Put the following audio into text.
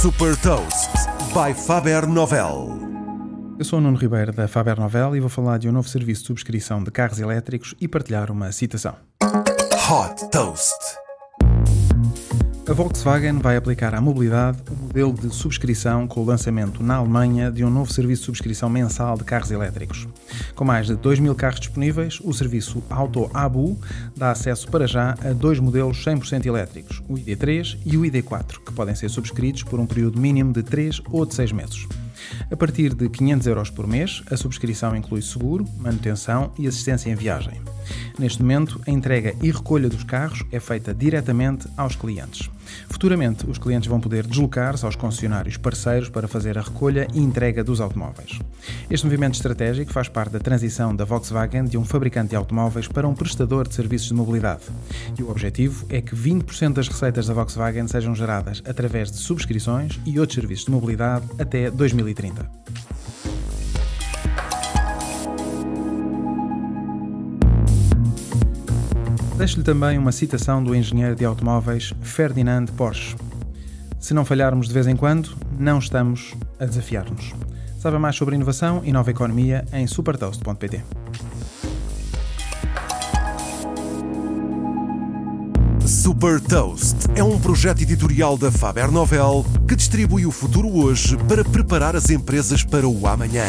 Super Toast by Faber Novel. Eu sou o Nuno Ribeiro da Faber Novel e vou falar de um novo serviço de subscrição de carros elétricos e partilhar uma citação. Hot Toast. A Volkswagen vai aplicar à mobilidade o modelo de subscrição com o lançamento na Alemanha de um novo serviço de subscrição mensal de carros elétricos. Com mais de 2 mil carros disponíveis, o serviço Auto Abu dá acesso para já a dois modelos 100% elétricos, o ID3 e o ID4, que podem ser subscritos por um período mínimo de 3 ou de 6 meses. A partir de 500 euros por mês, a subscrição inclui seguro, manutenção e assistência em viagem. Neste momento, a entrega e recolha dos carros é feita diretamente aos clientes. Futuramente, os clientes vão poder deslocar-se aos concessionários parceiros para fazer a recolha e entrega dos automóveis. Este movimento estratégico faz parte da transição da Volkswagen de um fabricante de automóveis para um prestador de serviços de mobilidade. E o objetivo é que 20% das receitas da Volkswagen sejam geradas através de subscrições e outros serviços de mobilidade até 2030. Deixo-lhe também uma citação do engenheiro de automóveis Ferdinand Porsche. Se não falharmos de vez em quando, não estamos a desafiar-nos. Saiba mais sobre inovação e nova economia em supertoast.pt. Super Toast é um projeto editorial da Faber Novel que distribui o futuro hoje para preparar as empresas para o amanhã.